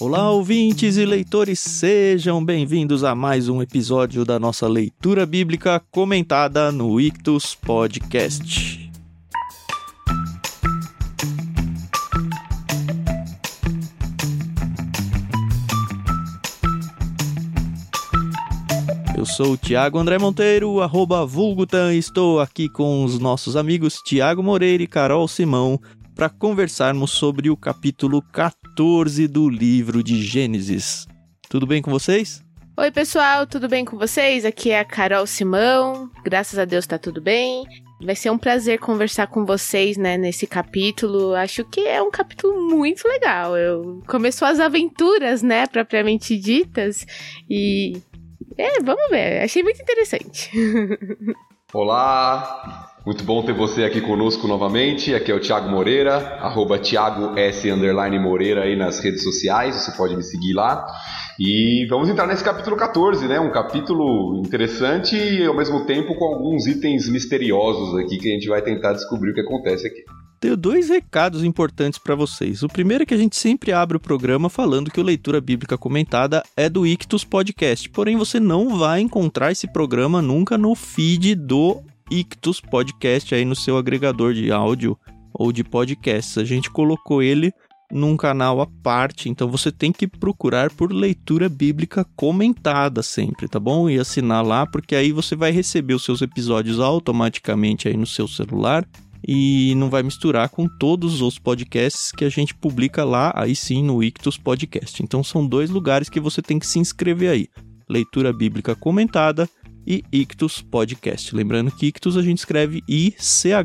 Olá, ouvintes e leitores, sejam bem-vindos a mais um episódio da nossa leitura bíblica comentada no Ictus Podcast. Eu sou o Tiago André Monteiro, arroba Vulgutan, e estou aqui com os nossos amigos Tiago Moreira e Carol Simão para conversarmos sobre o capítulo 14 do livro de Gênesis. Tudo bem com vocês? Oi, pessoal, tudo bem com vocês? Aqui é a Carol Simão. Graças a Deus tá tudo bem. Vai ser um prazer conversar com vocês, né, nesse capítulo. Acho que é um capítulo muito legal. Eu começou as aventuras, né, propriamente ditas, e é, vamos ver. Achei muito interessante. Olá, muito bom ter você aqui conosco novamente. Aqui é o Thiago Moreira, arroba Thiago S. Moreira aí nas redes sociais, você pode me seguir lá. E vamos entrar nesse capítulo 14, né? Um capítulo interessante e ao mesmo tempo com alguns itens misteriosos aqui que a gente vai tentar descobrir o que acontece aqui. Tenho dois recados importantes para vocês. O primeiro é que a gente sempre abre o programa falando que o Leitura Bíblica Comentada é do Ictus Podcast. Porém, você não vai encontrar esse programa nunca no feed do Ictus Podcast aí no seu agregador de áudio ou de podcasts. A gente colocou ele num canal à parte, então você tem que procurar por leitura bíblica comentada sempre, tá bom? E assinar lá, porque aí você vai receber os seus episódios automaticamente aí no seu celular e não vai misturar com todos os podcasts que a gente publica lá, aí sim no Ictus Podcast. Então são dois lugares que você tem que se inscrever aí: Leitura Bíblica Comentada e Ictus Podcast. Lembrando que Ictus a gente escreve I-C-H-T-H-U-S.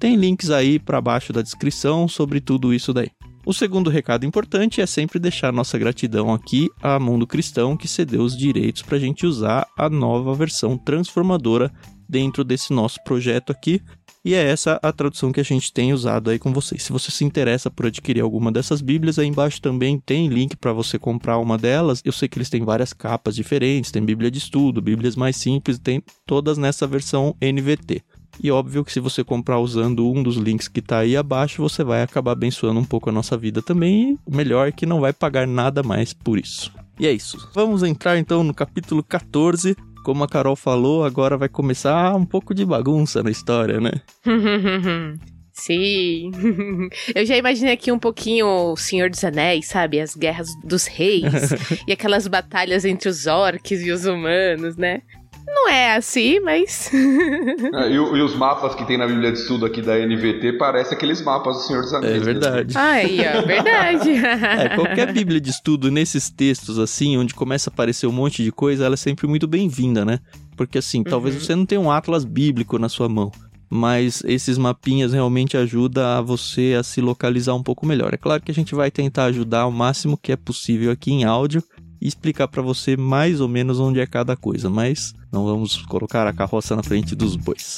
Tem links aí para baixo da descrição sobre tudo isso daí. O segundo recado importante é sempre deixar nossa gratidão aqui a Mundo Cristão que cedeu os direitos para a gente usar a nova versão transformadora dentro desse nosso projeto aqui. E é essa a tradução que a gente tem usado aí com vocês. Se você se interessa por adquirir alguma dessas Bíblias, aí embaixo também tem link para você comprar uma delas. Eu sei que eles têm várias capas diferentes, tem Bíblia de estudo, Bíblias mais simples, tem todas nessa versão NVT. E óbvio que se você comprar usando um dos links que está aí abaixo, você vai acabar abençoando um pouco a nossa vida também. E o melhor é que não vai pagar nada mais por isso. E é isso. Vamos entrar então no capítulo 14, como a Carol falou, agora vai começar um pouco de bagunça na história, né? Sim. Eu já imaginei aqui um pouquinho o Senhor dos Anéis, sabe? As guerras dos reis e aquelas batalhas entre os orcs e os humanos, né? Não é assim, mas. é, e, e, os mapas que tem na Bíblia de Estudo aqui da NVT parecem aqueles mapas do Senhor dos Anéis. É verdade. Aí, ó, verdade. é, qualquer Bíblia de Estudo nesses textos, assim, onde começa a aparecer um monte de coisa, ela é sempre muito bem-vinda, né? Porque, assim, uhum. talvez você não tenha um atlas bíblico na sua mão mas esses mapinhas realmente ajudam a você a se localizar um pouco melhor. É claro que a gente vai tentar ajudar o máximo que é possível aqui em áudio, e explicar para você mais ou menos onde é cada coisa, mas não vamos colocar a carroça na frente dos bois.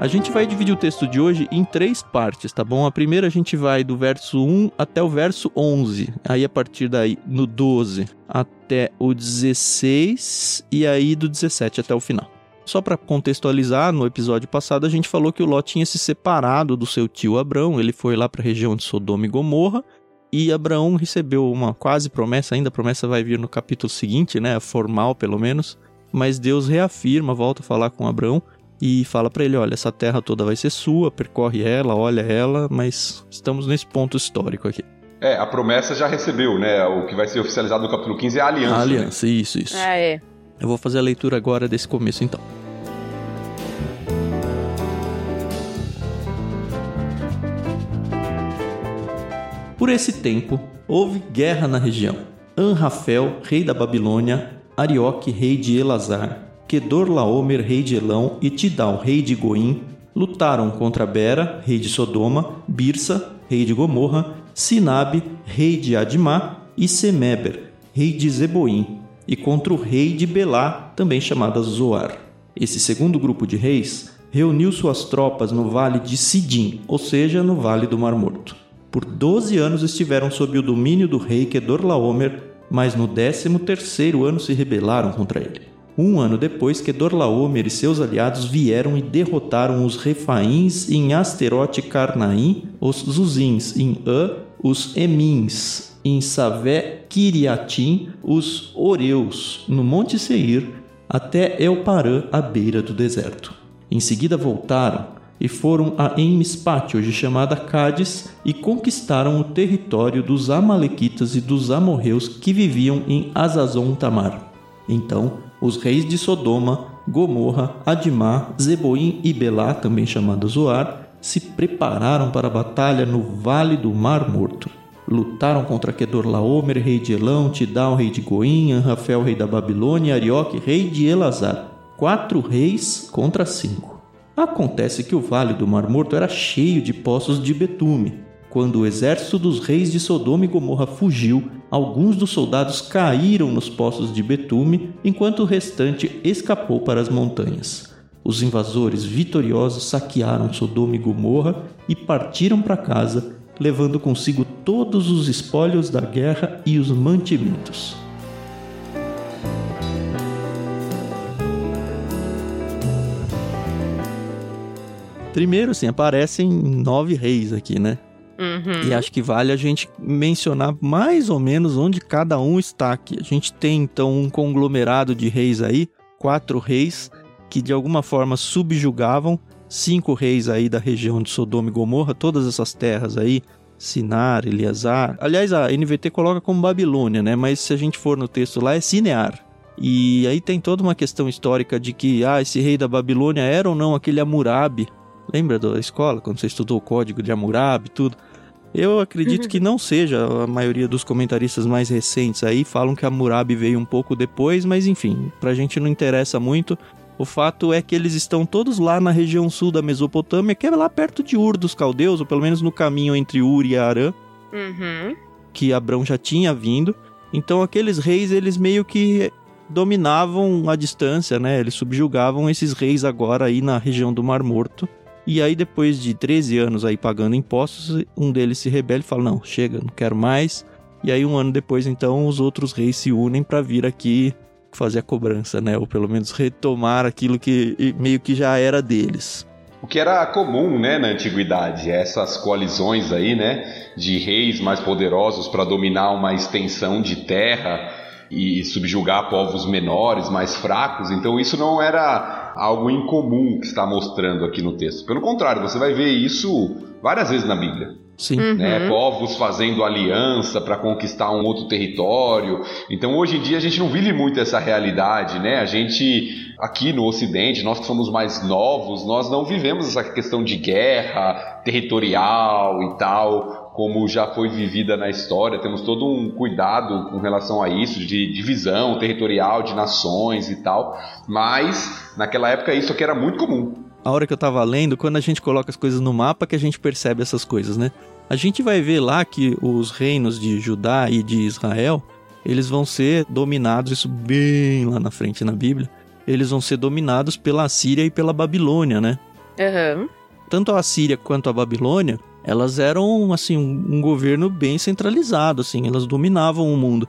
A gente vai dividir o texto de hoje em três partes, tá bom? A primeira a gente vai do verso 1 até o verso 11. Aí a partir daí, no 12 até o 16 e aí do 17 até o final. Só para contextualizar, no episódio passado a gente falou que o Ló tinha se separado do seu tio Abrão, ele foi lá para a região de Sodoma e Gomorra, e Abraão recebeu uma quase promessa, ainda a promessa vai vir no capítulo seguinte, né, formal pelo menos, mas Deus reafirma, volta a falar com Abraão e fala para ele, olha, essa terra toda vai ser sua, percorre ela, olha ela, mas estamos nesse ponto histórico aqui. É, a promessa já recebeu, né? O que vai ser oficializado no capítulo 15 é a aliança. A né? aliança, né? isso, isso. Ah, é. Eu vou fazer a leitura agora desse começo então. Por esse tempo, houve guerra na região. Anrafel, rei da Babilônia, Arioque, rei de Elazar, Kedorlaomer, rei de Elão e Tidal, rei de Goim, lutaram contra Bera, rei de Sodoma, Birsa, rei de Gomorra, Sinabe, rei de Admá e Semeber, rei de Zeboim, e contra o rei de Belá, também chamada Zoar. Esse segundo grupo de reis reuniu suas tropas no vale de Sidim, ou seja, no vale do Mar Morto. Por doze anos estiveram sob o domínio do rei Kedorlaomer, mas no décimo terceiro ano se rebelaram contra ele. Um ano depois, Kedorlaomer e seus aliados vieram e derrotaram os Refaíns em Asterote Carnaim, os Zuzins em Ã, os Emins em Savé Kiriatim, os Oreus no Monte Seir, até Elparã, à beira do deserto. Em seguida voltaram e foram a Enmispate, hoje chamada Cádiz, e conquistaram o território dos Amalequitas e dos amorreus que viviam em Azazon Tamar. Então, os reis de Sodoma, Gomorra, Adimá, Zeboim e Belá, também chamado Zoar, se prepararam para a batalha no Vale do Mar Morto. Lutaram contra Kedorlaomer, rei de Elão, Tidal, rei de Goim, Rafael, rei da Babilônia, Arioque, rei de Elazar. Quatro reis contra cinco. Acontece que o Vale do Mar Morto era cheio de poços de betume. Quando o exército dos reis de Sodoma e Gomorra fugiu, alguns dos soldados caíram nos poços de betume, enquanto o restante escapou para as montanhas. Os invasores vitoriosos saquearam Sodoma e Gomorra e partiram para casa, levando consigo todos os espólios da guerra e os mantimentos. Primeiro, assim, aparecem nove reis aqui, né? Uhum. E acho que vale a gente mencionar mais ou menos onde cada um está aqui. A gente tem então um conglomerado de reis aí, quatro reis que de alguma forma subjugavam cinco reis aí da região de Sodoma e Gomorra, todas essas terras aí, Sinar, Eleazar. Aliás, a NVT coloca como Babilônia, né? Mas se a gente for no texto lá é Sinear. E aí tem toda uma questão histórica de que ah, esse rei da Babilônia era ou não aquele Hammurabi. Lembra da escola quando você estudou o código de Hammurabi e tudo? Eu acredito que não seja. A maioria dos comentaristas mais recentes aí falam que Hammurabi veio um pouco depois, mas enfim, pra gente não interessa muito. O fato é que eles estão todos lá na região sul da Mesopotâmia, que é lá perto de Ur dos caldeus, ou pelo menos no caminho entre Ur e Arã, Uhum. que Abrão já tinha vindo. Então aqueles reis, eles meio que dominavam a distância, né? Eles subjugavam esses reis agora aí na região do Mar Morto. E aí depois de 13 anos aí pagando impostos, um deles se rebela e fala: "Não, chega, não quero mais". E aí um ano depois então os outros reis se unem para vir aqui fazer a cobrança, né? Ou pelo menos retomar aquilo que meio que já era deles. O que era comum, né, na antiguidade, essas coalizões aí, né, de reis mais poderosos para dominar uma extensão de terra e subjugar povos menores, mais fracos. Então isso não era algo incomum que está mostrando aqui no texto. Pelo contrário, você vai ver isso várias vezes na Bíblia. Sim. Né, povos fazendo aliança para conquistar um outro território. Então, hoje em dia, a gente não vive muito essa realidade, né? A gente, aqui no Ocidente, nós que somos mais novos, nós não vivemos essa questão de guerra territorial e tal, como já foi vivida na história. Temos todo um cuidado com relação a isso, de divisão territorial de nações e tal. Mas, naquela época, isso aqui era muito comum. A hora que eu tava lendo, quando a gente coloca as coisas no mapa, que a gente percebe essas coisas, né? A gente vai ver lá que os reinos de Judá e de Israel, eles vão ser dominados, isso bem lá na frente na Bíblia, eles vão ser dominados pela Assíria e pela Babilônia, né? Aham. Tanto a Assíria quanto a Babilônia, elas eram, assim, um governo bem centralizado, assim, elas dominavam o mundo.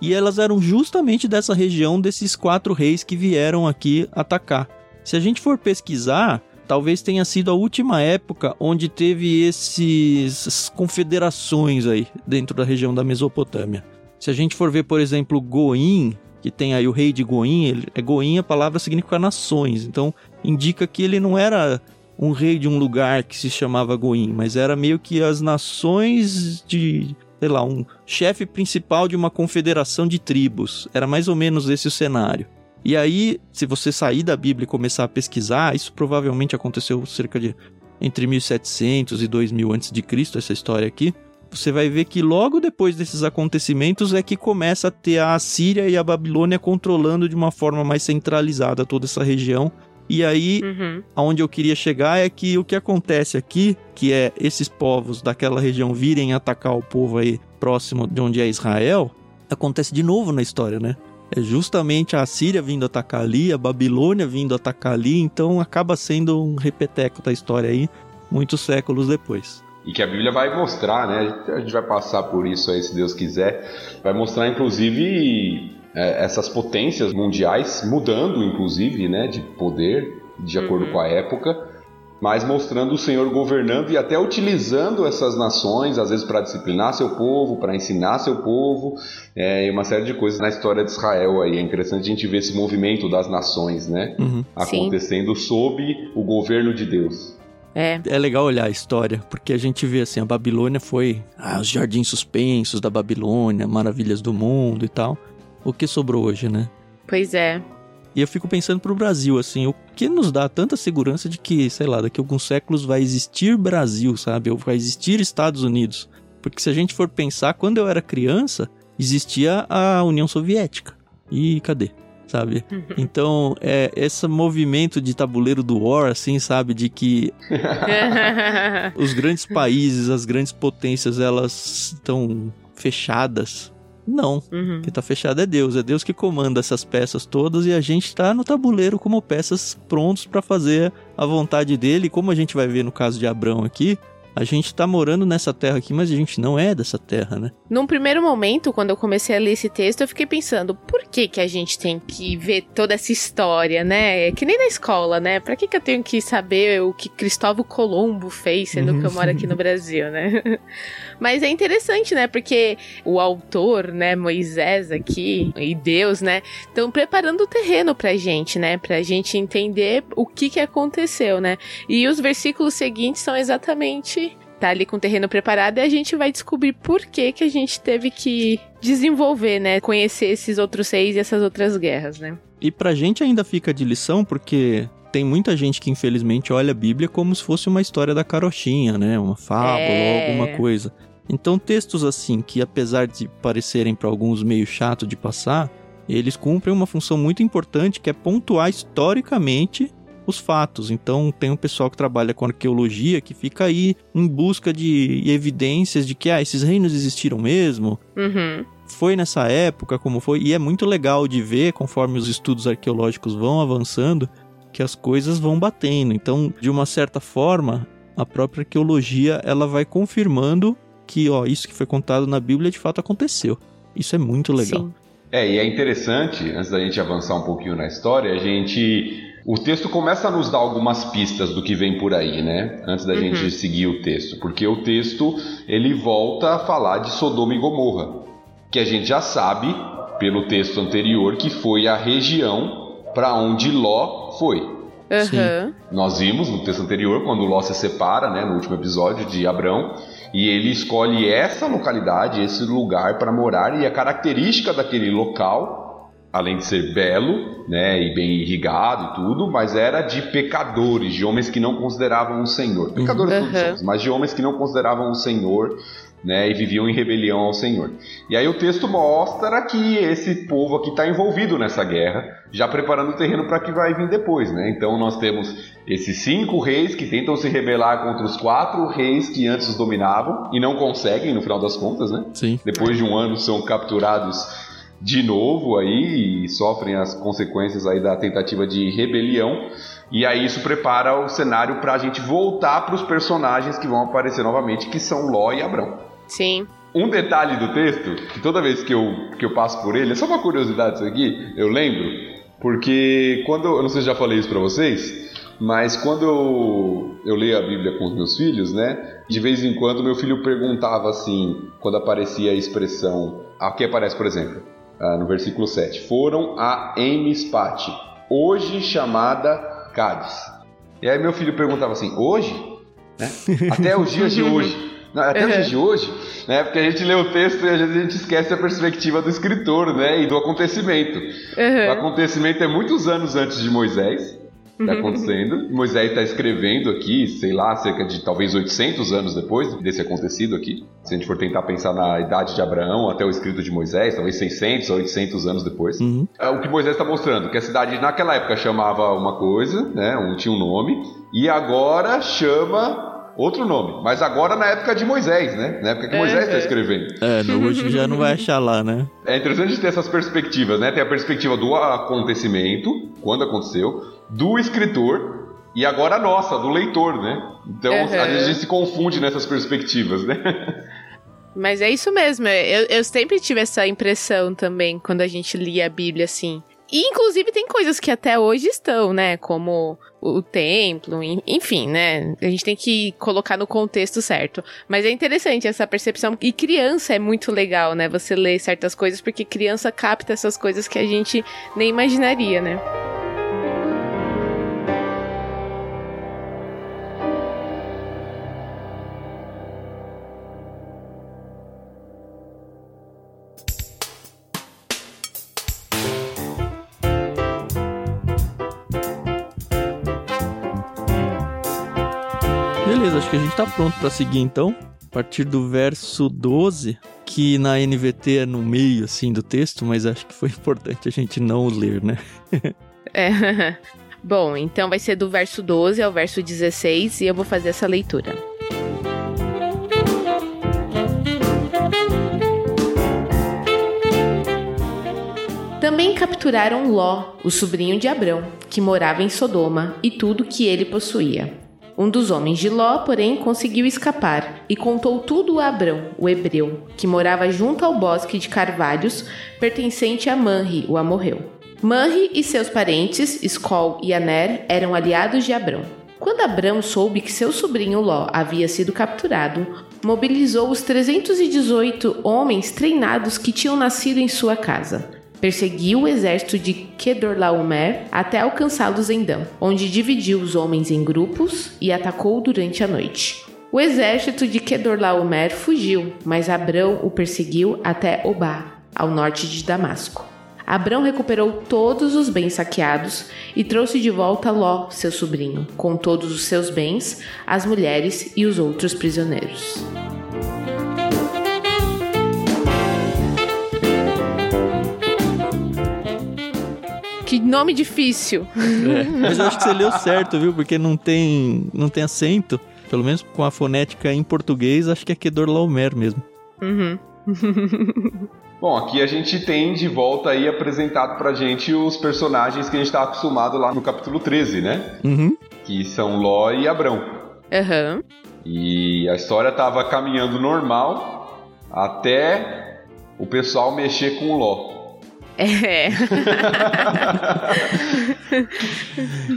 E elas eram justamente dessa região desses quatro reis que vieram aqui atacar. Se a gente for pesquisar, talvez tenha sido a última época onde teve esses, essas confederações aí dentro da região da Mesopotâmia. Se a gente for ver, por exemplo, Goim, que tem aí o rei de Goim, ele, é Goim a palavra significa nações, então indica que ele não era um rei de um lugar que se chamava Goim, mas era meio que as nações de, sei lá, um chefe principal de uma confederação de tribos. Era mais ou menos esse o cenário. E aí, se você sair da Bíblia e começar a pesquisar, isso provavelmente aconteceu cerca de entre 1700 e 2000 antes de Cristo, essa história aqui. Você vai ver que logo depois desses acontecimentos é que começa a ter a Assíria e a Babilônia controlando de uma forma mais centralizada toda essa região. E aí, Uhum. aonde eu queria chegar é que o que acontece aqui, que é esses povos daquela região virem atacar o povo aí próximo de onde é Israel, acontece de novo na história, né? É justamente a Síria vindo atacar ali, a Babilônia vindo atacar ali, então acaba sendo um repeteco da história aí, muitos séculos depois. e que a Bíblia vai mostrar, né? A gente vai passar por isso aí, se Deus quiser. Vai mostrar, inclusive, é, essas potências mundiais mudando, inclusive, né? De poder, de acordo uhum. com a época, mas mostrando o Senhor governando e até utilizando essas nações, às vezes para disciplinar seu povo, para ensinar seu povo, é, e uma série de coisas na história de Israel aí. É interessante a gente ver esse movimento das nações, né? Uhum. Acontecendo Sim. sob o governo de Deus. É. é legal olhar a história, porque a gente vê assim, a Babilônia foi ah, os jardins suspensos da Babilônia, maravilhas do mundo e tal. O que sobrou hoje, né? Pois é. E eu fico pensando pro Brasil, assim, o que nos dá tanta segurança de que, sei lá, daqui a alguns séculos vai existir Brasil, sabe? Ou vai existir Estados Unidos. Porque se a gente for pensar, quando eu era criança, existia a União Soviética. E cadê? sabe? Então, é esse movimento de tabuleiro do War, assim, sabe? De que os grandes países, as grandes potências, elas estão fechadas. Não. Uhum. Quem tá fechado é Deus. É Deus que comanda essas peças todas e a gente tá no tabuleiro como peças prontos para fazer a vontade dele. Como a gente vai ver no caso de Abraão aqui, a gente tá morando nessa terra aqui, mas a gente não é dessa terra, né? Num primeiro momento, quando eu comecei a ler esse texto, eu fiquei pensando, por que que a gente tem que ver toda essa história, né? É que nem na escola, né? Pra que que eu tenho que saber o que Cristóvão Colombo fez, sendo que eu moro aqui no Brasil, né? Mas é interessante, né? Porque o autor, né, Moisés aqui, e Deus, né, estão preparando o terreno pra gente, né? Pra gente entender o que que aconteceu, né? E os versículos seguintes são exatamente tá ali com o terreno preparado e a gente vai descobrir por que que a gente teve que desenvolver, né, conhecer esses outros reis e essas outras guerras, né? E pra gente ainda fica de lição porque tem muita gente que infelizmente olha a Bíblia como se fosse uma história da carochinha, né, uma fábula é... ou alguma coisa. Então textos assim que apesar de parecerem para alguns meio chato de passar, eles cumprem uma função muito importante que é pontuar historicamente os fatos. Então tem um pessoal que trabalha com arqueologia que fica aí em busca de evidências de que ah, esses reinos existiram mesmo. Uhum. Foi nessa época, como foi, e é muito legal de ver, conforme os estudos arqueológicos vão avançando, que as coisas vão batendo. Então, de uma certa forma, a própria arqueologia ela vai confirmando que, ó, isso que foi contado na Bíblia de fato aconteceu. Isso é muito legal. Sim. É, e é interessante, antes da gente avançar um pouquinho na história, a gente o texto começa a nos dar algumas pistas do que vem por aí, né? Antes da uhum. gente seguir o texto, porque o texto ele volta a falar de Sodoma e Gomorra, que a gente já sabe pelo texto anterior que foi a região para onde Ló foi. Uhum. Nós vimos no texto anterior quando Ló se separa, né, no último episódio de Abrão, e ele escolhe essa localidade, esse lugar para morar e a característica daquele local além de ser belo, né, e bem irrigado e tudo, mas era de pecadores, de homens que não consideravam o Senhor. Pecadores uhum. todos mas de homens que não consideravam o Senhor, né, e viviam em rebelião ao Senhor. E aí o texto mostra que esse povo aqui está envolvido nessa guerra, já preparando o terreno para que vai vir depois, né? Então nós temos esses cinco reis que tentam se rebelar contra os quatro reis que antes os dominavam e não conseguem, no final das contas, né? Sim. Depois de um ano são capturados de novo aí e sofrem as consequências aí da tentativa de rebelião. E aí isso prepara o cenário para a gente voltar para os personagens que vão aparecer novamente, que são Ló e Abrão. Sim. Um detalhe do texto, que toda vez que eu, que eu passo por ele, é só uma curiosidade isso aqui, eu lembro, porque quando, eu não sei se já falei isso para vocês, mas quando eu, eu leio a Bíblia com os meus filhos, né, de vez em quando meu filho perguntava assim, quando aparecia a expressão, aqui aparece por exemplo, ah, no versículo 7. Foram a Emispate, hoje chamada Cádiz. E aí meu filho perguntava assim, hoje? Né? Até os dias de hoje. Não, até os dias de hoje, né? Porque a gente lê o texto e às vezes a gente esquece a perspectiva do escritor, né? E do acontecimento. Uhum. O acontecimento é muitos anos antes de Moisés está acontecendo. Moisés está escrevendo aqui, sei lá, cerca de talvez 800 anos depois desse acontecido aqui. Se a gente for tentar pensar na idade de Abraão até o escrito de Moisés, talvez 600 ou 800 anos depois. Uhum. É o que Moisés está mostrando, que a cidade naquela época chamava uma coisa, né, um, tinha um nome, e agora chama outro nome. Mas agora na época de Moisés, né? Na época que é, Moisés está é. escrevendo. É, no hoje já não vai achar lá, né? É interessante ter essas perspectivas, né? Tem a perspectiva do acontecimento, quando aconteceu, do escritor e agora a nossa, do leitor, né? Então, uhum. às vezes a gente se confunde nessas perspectivas, né? Mas é isso mesmo, eu, eu sempre tive essa impressão também quando a gente lia a Bíblia assim. E, inclusive, tem coisas que até hoje estão, né? Como o templo, enfim, né? A gente tem que colocar no contexto certo. Mas é interessante essa percepção. E criança é muito legal, né? Você lê certas coisas, porque criança capta essas coisas que a gente nem imaginaria, né? Beleza, acho que a gente tá pronto para seguir então. A partir do verso 12, que na NVT é no meio assim do texto, mas acho que foi importante a gente não ler, né? é. Bom, então vai ser do verso 12 ao verso 16 e eu vou fazer essa leitura. Também capturaram Ló, o sobrinho de Abrão, que morava em Sodoma, e tudo que ele possuía. Um dos homens de Ló, porém, conseguiu escapar e contou tudo a Abrão, o hebreu, que morava junto ao bosque de carvalhos, pertencente a Manri, o amorreu. Manri e seus parentes, Escol e Aner, eram aliados de Abrão. Quando Abrão soube que seu sobrinho Ló havia sido capturado, mobilizou os 318 homens treinados que tinham nascido em sua casa Perseguiu o exército de Kedorlaomer até alcançá-los em Dan, onde dividiu os homens em grupos e atacou durante a noite. O exército de Kedorlaomer fugiu, mas Abrão o perseguiu até Obá, ao norte de Damasco. Abrão recuperou todos os bens saqueados e trouxe de volta Ló, seu sobrinho, com todos os seus bens, as mulheres e os outros prisioneiros. Que nome difícil. É, mas eu acho que você leu certo, viu? Porque não tem, não tem acento. Pelo menos com a fonética em português, acho que é Kedor Laumer mesmo. Uhum. Bom, aqui a gente tem de volta aí apresentado pra gente os personagens que a gente tá acostumado lá no capítulo 13, né? Uhum. Que são Ló e Abrão. Uhum. E a história tava caminhando normal até o pessoal mexer com o Ló. É.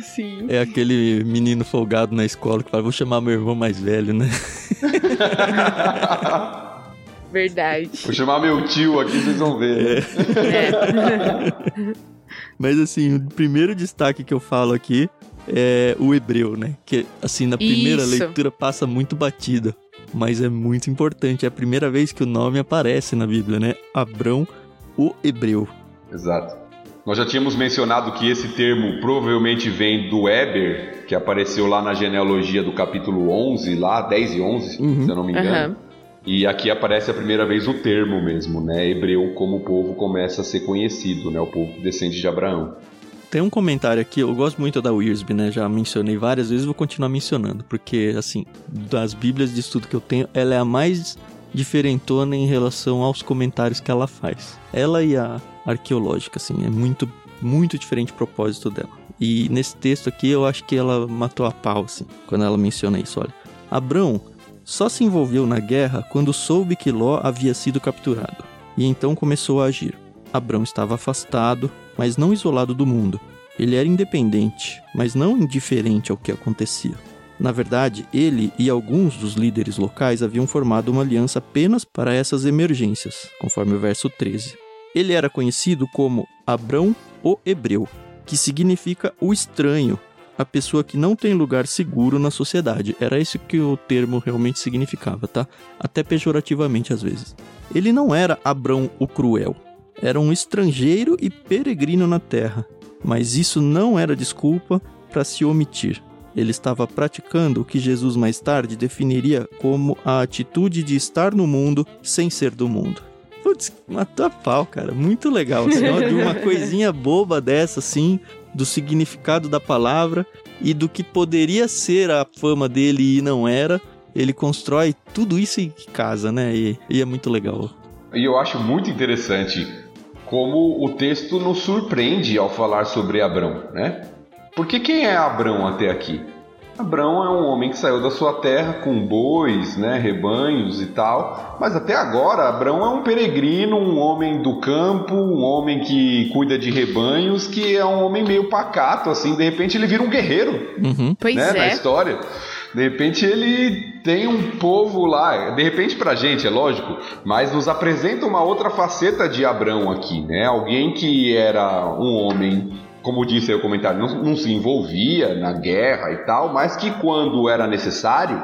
Sim. É aquele menino folgado na escola que fala: vou chamar meu irmão mais velho, né? Verdade. Vou chamar meu tio aqui, vocês vão ver. É. é. Mas assim, o primeiro destaque que eu falo aqui é o hebreu, né? Que assim, na primeira Isso. leitura passa muito batida. Mas é muito importante. É a primeira vez que o nome aparece na Bíblia, né? Abrão, o hebreu. Exato. Nós já tínhamos mencionado que esse termo provavelmente vem do Weber, que apareceu lá na genealogia do capítulo 11, lá 10 e 11, uhum. se eu não me engano. Uhum. E aqui aparece a primeira vez o termo mesmo, né? Hebreu como o povo começa a ser conhecido, né? O povo que descende de Abraão. Tem um comentário aqui, eu gosto muito da Wiersbe, né? Já mencionei várias vezes, vou continuar mencionando, porque, assim, das bíblias de estudo que eu tenho, ela é a mais diferentona em relação aos comentários que ela faz. Ela e a arqueológica, assim, é muito, muito diferente o propósito dela. E nesse texto aqui eu acho que ela matou a pau, assim, quando ela menciona isso, olha. Abrão só se envolveu na guerra quando soube que Ló havia sido capturado, e então começou a agir. Abrão estava afastado, mas não isolado do mundo. Ele era independente, mas não indiferente ao que acontecia. Na verdade, ele e alguns dos líderes locais haviam formado uma aliança apenas para essas emergências, conforme o verso 13. Ele era conhecido como Abrão o Hebreu, que significa o estranho, a pessoa que não tem lugar seguro na sociedade. Era isso que o termo realmente significava, tá? Até pejorativamente às vezes. Ele não era Abrão o cruel. Era um estrangeiro e peregrino na terra. Mas isso não era desculpa para se omitir. Ele estava praticando o que Jesus mais tarde definiria como a atitude de estar no mundo sem ser do mundo. Putz, matou a pau, cara. Muito legal. Assim, ó, de uma coisinha boba dessa, assim, do significado da palavra e do que poderia ser a fama dele e não era. Ele constrói tudo isso em casa, né? E, e é muito legal. E eu acho muito interessante como o texto nos surpreende ao falar sobre Abrão, né? Porque quem é Abrão até aqui? Abrão é um homem que saiu da sua terra com bois, né, rebanhos e tal, mas até agora Abrão é um peregrino, um homem do campo, um homem que cuida de rebanhos, que é um homem meio pacato, assim, de repente ele vira um guerreiro, uhum. pois né, é. na história. De repente ele tem um povo lá, de repente pra gente, é lógico, mas nos apresenta uma outra faceta de Abrão aqui, né? Alguém que era um homem como disse aí o comentário, não, não, se envolvia na guerra e tal, mas que quando era necessário,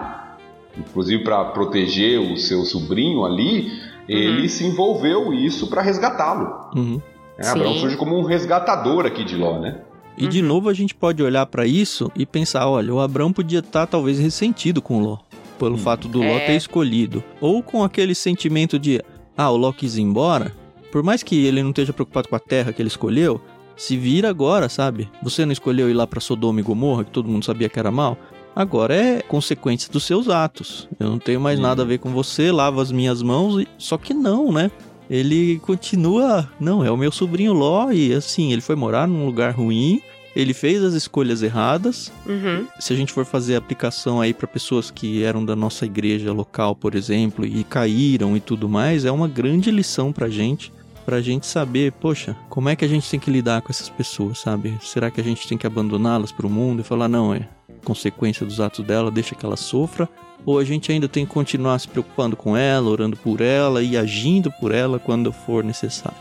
inclusive para proteger o seu sobrinho ali, uhum. ele se envolveu isso para resgatá-lo. Uhum. É, Abraão surge como um resgatador aqui de Ló, né? E de novo a gente pode olhar para isso e pensar, olha, o Abraão podia estar tá, talvez ressentido com o Ló, pelo hum. fato do é. Ló ter escolhido, ou com aquele sentimento de, ah, o Ló quis ir embora, por mais que ele não esteja preocupado com a terra que ele escolheu, se vira agora, sabe? Você não escolheu ir lá para Sodoma e Gomorra, que todo mundo sabia que era mal? Agora é consequência dos seus atos. Eu não tenho mais nada a ver com você, lavo as minhas mãos. Só que não, né? Ele continua. Não, é o meu sobrinho Ló, e assim, ele foi morar num lugar ruim. Ele fez as escolhas erradas. Uhum. Se a gente for fazer aplicação aí para pessoas que eram da nossa igreja local, por exemplo, e caíram e tudo mais, é uma grande lição pra gente pra gente saber, poxa, como é que a gente tem que lidar com essas pessoas, sabe? Será que a gente tem que abandoná-las pro mundo e falar, não, é consequência dos atos dela, deixa que ela sofra? Ou a gente ainda tem que continuar se preocupando com ela, orando por ela e agindo por ela quando for necessário?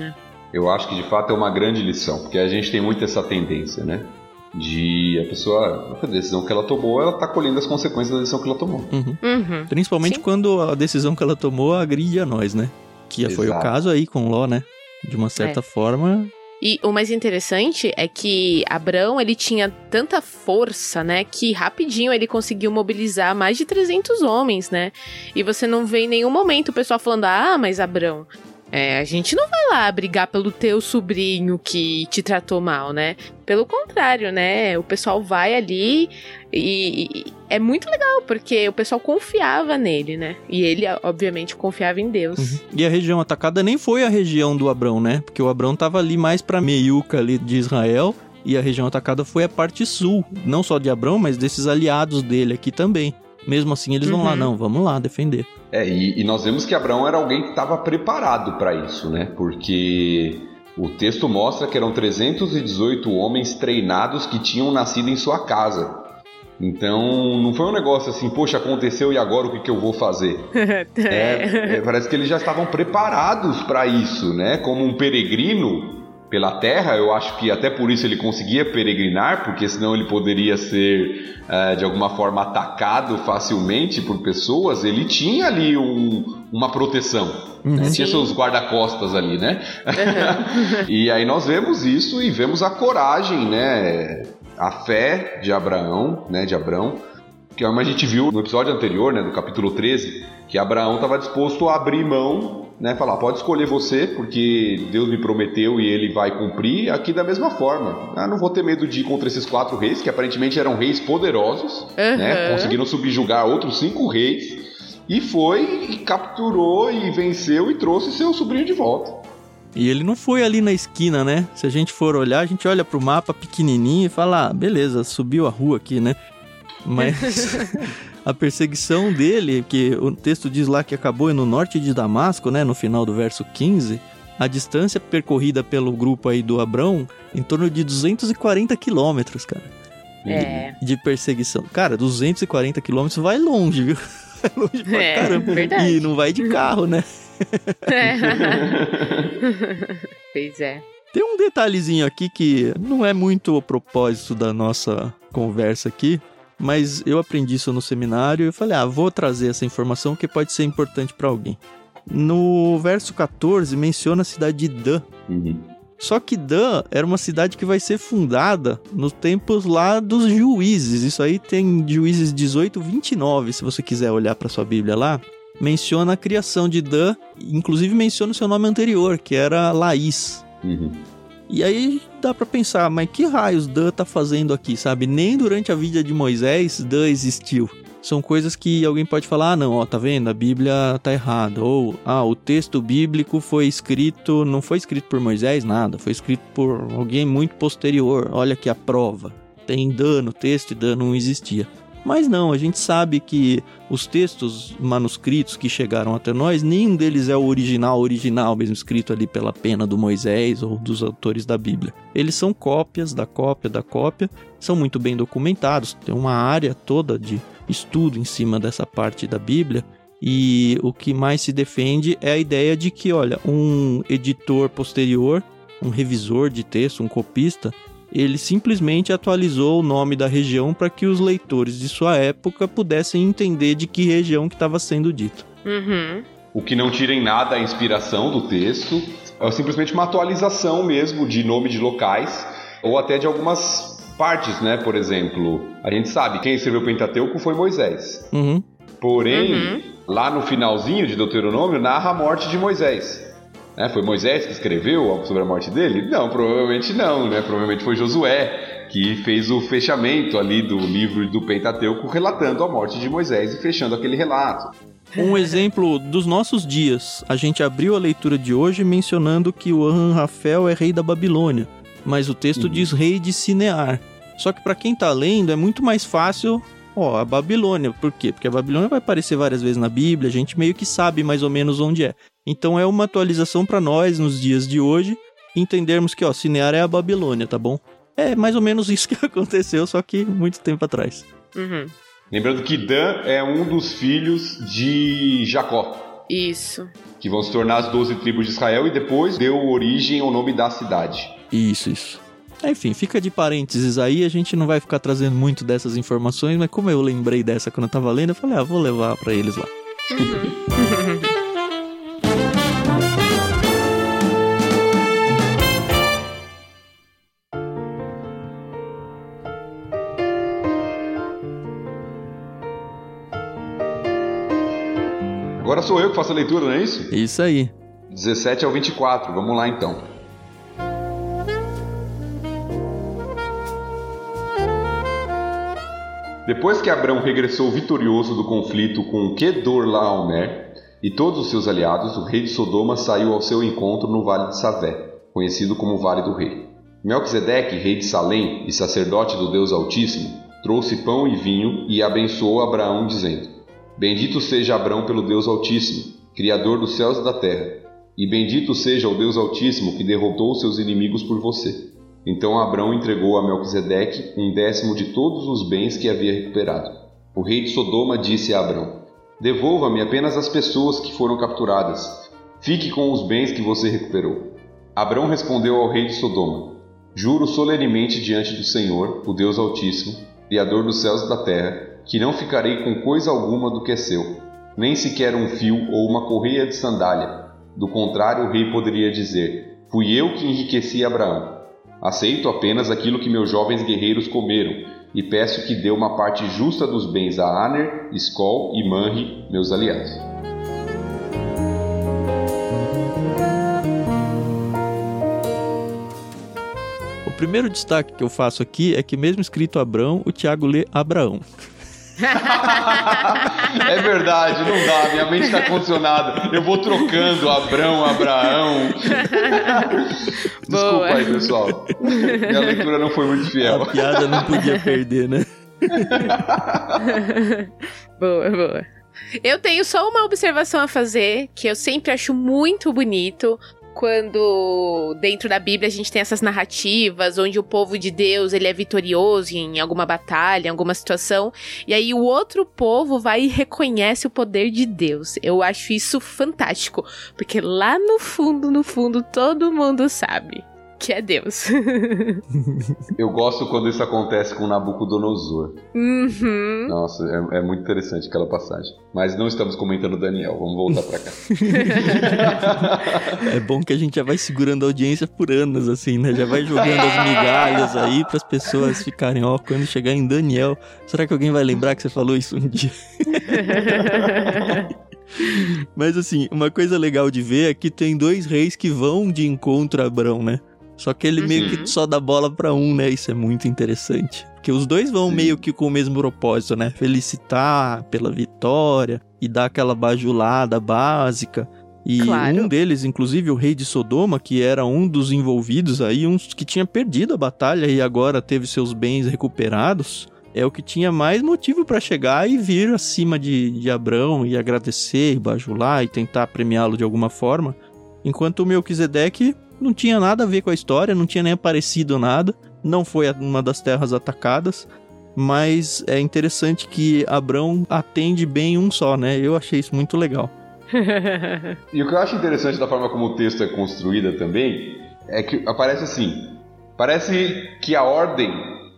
É. Eu acho que de fato é uma grande lição, porque a gente tem muito essa tendência, né? de a pessoa, a decisão que ela tomou, ela tá colhendo as consequências da decisão que ela tomou. Uhum. Uhum. Principalmente Sim. quando a decisão que ela tomou agride a nós, né? Que Exato. foi o caso aí com Ló, né? De uma certa é. forma. E o mais interessante é que Abrão, ele tinha tanta força, né, que rapidinho ele conseguiu mobilizar mais de 300 homens, né? E você não vê em nenhum momento o pessoal falando: "Ah, mas Abrão, é, a gente não vai lá brigar pelo teu sobrinho que te tratou mal, né? Pelo contrário, né? O pessoal vai ali e, e, é muito legal, porque o pessoal confiava nele, né? E ele, obviamente, confiava em Deus. Uhum. E a região atacada nem foi a região do Abrão, né? Porque o Abrão tava ali mais pra meiuca ali de Israel. E a região atacada foi a parte sul, não só de Abrão, mas desses aliados dele aqui também. Mesmo assim, eles vão lá, uhum. não, vamos lá defender. É, e, e nós vemos que Abraão era alguém que estava preparado para isso, né? Porque o texto mostra que eram 318 homens treinados que tinham nascido em sua casa. Então, não foi um negócio assim, poxa, aconteceu e agora o que, que eu vou fazer? é, é, parece que eles já estavam preparados para isso, né? Como um peregrino, pela terra, eu acho que até por isso ele conseguia peregrinar, porque senão ele poderia ser uh, de alguma forma atacado facilmente por pessoas. Ele tinha ali um, uma proteção, uhum. né? tinha seus guarda-costas ali, né? Uhum. e aí nós vemos isso e vemos a coragem, né? A fé de Abraão, né? De Abraão, que é como a gente viu no episódio anterior, né? Do capítulo 13, que Abraão estava disposto a abrir mão né, falar, pode escolher você, porque Deus me prometeu e ele vai cumprir, aqui da mesma forma. Ah, não vou ter medo de ir contra esses quatro reis, que aparentemente eram reis poderosos, uhum. né, conseguiram subjugar outros cinco reis, e foi, e capturou, e venceu, e trouxe seu sobrinho de volta. E ele não foi ali na esquina, né? Se a gente for olhar, a gente olha pro mapa pequenininho e fala, ah, beleza, subiu a rua aqui, né? Mas a perseguição dele, que o texto diz lá que acabou no norte de Damasco, né, no final do verso 15, a distância percorrida pelo grupo aí do Abrão, em torno de 240 quilômetros, cara. É. De, de, perseguição. Cara, 240 quilômetros vai longe, viu? Vai longe pra é, caramba. Verdade. E não vai de carro, né? É. pois é. Tem um detalhezinho aqui que não é muito o propósito da nossa conversa aqui, mas eu aprendi isso no seminário e falei, ah, vou trazer essa informação que pode ser importante para alguém. No verso 14 menciona a cidade de Dan. Uhum. Só que Dan era uma cidade que vai ser fundada nos tempos lá dos juízes. Isso aí tem Juízes 18, 29, se você quiser olhar para sua Bíblia lá. Menciona a criação de Dan, inclusive menciona o seu nome anterior, que era Laís. Uhum. E aí dá para pensar, mas que raios Dan tá fazendo aqui, sabe? Nem durante a vida de Moisés Dan existiu. são coisas que alguém pode falar: ah, não, ó, tá vendo? A Bíblia tá errada. Ou, ah, o texto bíblico foi escrito, não foi escrito por Moisés, nada, foi escrito por alguém muito posterior. Olha aqui a prova. Tem dano, texto e dano não existia. Mas não, a gente sabe que os textos manuscritos que chegaram até nós, nenhum deles é o original, original, mesmo escrito ali pela pena do Moisés ou dos autores da Bíblia. Eles são cópias da cópia da cópia, são muito bem documentados, tem uma área toda de estudo em cima dessa parte da Bíblia. E o que mais se defende é a ideia de que, olha, um editor posterior, um revisor de texto, um copista, ele simplesmente atualizou o nome da região para que os leitores de sua época pudessem entender de que região que estava sendo dito. Uhum. O que não tira em nada a inspiração do texto, é simplesmente uma atualização mesmo de nome de locais ou até de algumas partes, né? Por exemplo, a gente sabe quem escreveu o Pentateuco foi Moisés. Uhum. Porém, Uhum. lá no finalzinho de Deuteronômio narra a morte de Moisés. Né? Foi Moisés que escreveu algo sobre a morte dele? Não, provavelmente não, né? Provavelmente foi Josué que fez o fechamento ali do livro do Pentateuco relatando a morte de Moisés e fechando aquele relato. Um exemplo dos nossos dias. A gente abriu a leitura de hoje mencionando que o Rafael é rei da Babilônia, mas o texto Uhum. diz rei de Sinear. Só que para quem tá lendo é muito mais fácil, ó, a Babilônia. Por quê? Porque a Babilônia vai aparecer várias vezes na Bíblia, a gente meio que sabe mais ou menos onde é. Então é uma atualização para nós nos dias de hoje entendermos que, ó, Sinear é a Babilônia, tá bom? É mais ou menos isso que aconteceu, só que muito tempo atrás. Uhum. Lembrando que Dan é um dos filhos de Jacó, Isso. que vão se tornar as 12 tribos de Israel e depois deu origem ao nome da cidade. Isso, isso. Enfim, fica de parênteses aí, a gente não vai ficar trazendo muito dessas informações, mas como eu lembrei dessa quando eu tava lendo, eu falei, ah, vou levar pra eles lá. Agora sou eu que faço a leitura, não é isso? Isso aí. 17 ao 24, vamos lá então. Depois que Abrão regressou vitorioso do conflito com Kedorlaomer e todos os seus aliados, o rei de Sodoma saiu ao seu encontro no Vale de Savé, conhecido como Vale do Rei. Melquisedeque, rei de Salém e sacerdote do Deus Altíssimo, trouxe pão e vinho e abençoou Abraão, dizendo: Bendito seja Abrão pelo Deus Altíssimo, Criador dos céus e da terra, e bendito seja o Deus Altíssimo que derrotou seus inimigos por você. Então Abrão entregou a Melquisedeque um décimo de todos os bens que havia recuperado. O rei de Sodoma disse a Abrão: Devolva-me apenas as pessoas que foram capturadas. Fique com os bens que você recuperou. Abrão respondeu ao rei de Sodoma: Juro solenemente diante do Senhor, o Deus Altíssimo, Criador dos céus e da terra, que não ficarei com coisa alguma do que é seu, nem sequer um fio ou uma correia de sandália. Do contrário, o rei poderia dizer: Fui eu que enriqueci Abraão. Aceito apenas aquilo que meus jovens guerreiros comeram, e peço que dê uma parte justa dos bens a Aner, Skol e Manri, meus aliados. O primeiro destaque que eu faço aqui é que mesmo escrito Abrão, o Tiago lê Abraão. É verdade, não dá, minha mente está condicionada. Eu vou trocando Abrão, Abraão. Desculpa Boa. aí, pessoal. Minha leitura não foi muito fiel. A piada não podia perder, né? boa, boa. Eu tenho só uma observação a fazer, que eu sempre acho muito bonito quando dentro da Bíblia a gente tem essas narrativas onde o povo de Deus ele é vitorioso em alguma batalha, em alguma situação, e aí o outro povo vai e reconhece o poder de Deus. Eu acho isso fantástico, porque lá no fundo, no fundo, todo mundo sabe que é Deus. Eu gosto quando isso acontece com Nabucodonosor. uhum. Nossa, é, é muito interessante aquela passagem. Mas não estamos comentando Daniel, vamos voltar pra cá. É bom que a gente já vai segurando a audiência por anos, assim, né? Já vai jogando as migalhas aí pras pessoas ficarem, ó, quando chegar em Daniel, será que alguém vai lembrar que você falou isso um dia? Mas assim, uma coisa legal de ver é que tem dois reis que vão de encontro a Abrão, né? Só que ele meio Uhum. que só dá bola pra um, né? Isso é muito interessante. Porque os dois vão Sim. meio que com o mesmo propósito, né? Felicitar pela vitória e dar aquela bajulada básica. E Claro. um deles, inclusive o rei de Sodoma, que era um dos envolvidos aí, um que tinha perdido a batalha e agora teve seus bens recuperados, é o que tinha mais motivo pra chegar e vir acima de, de Abrão e agradecer, e bajular e tentar premiá-lo de alguma forma. Enquanto o Melquisedeque não tinha nada a ver com a história, não tinha nem aparecido nada, não foi a- uma das terras atacadas, mas é interessante que Abrão atende bem um só, né? Eu achei isso muito legal. E o que eu acho interessante da forma como o texto é construída também é que aparece assim: parece que a ordem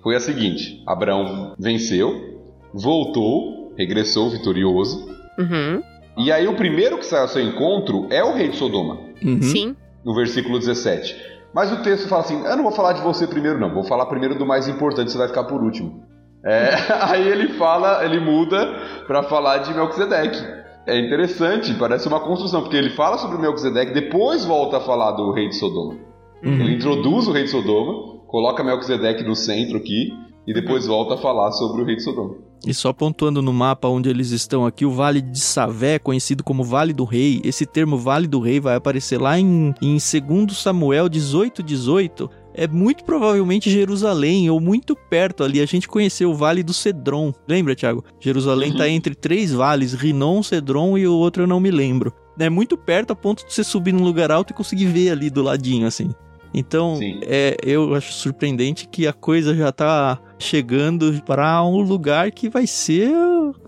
foi a seguinte: Abraão venceu, voltou, regressou vitorioso, Uhum. e aí o primeiro que sai ao seu encontro é o rei de Sodoma, Uhum. Sim. No versículo 17. Mas o texto fala assim: eu não vou falar de você primeiro, não, vou falar primeiro do mais importante, você vai ficar por último. É, aí ele fala, ele muda para falar de Melquisedeque. É interessante, parece uma construção, porque ele fala sobre Melquisedeque, depois volta a falar do rei de Sodoma. Uhum. Ele introduz o rei de Sodoma, coloca Melquisedeque no centro aqui, e depois volta a falar sobre o rei de Sodoma. E só pontuando no mapa onde eles estão aqui, o Vale de Savé, conhecido como Vale do Rei, esse termo Vale do Rei vai aparecer lá em, em 2 Samuel 18, 18. É muito provavelmente Jerusalém, ou muito perto ali. A gente conheceu o Vale do Cedron. Lembra, Thiago? Jerusalém Uhum. tá entre três vales, Rinon, Cedron e o outro eu não me lembro. É muito perto a ponto de você subir num lugar alto e conseguir ver ali do ladinho, assim. Então, Sim. é, eu acho surpreendente que a coisa já tá chegando para um lugar que vai ser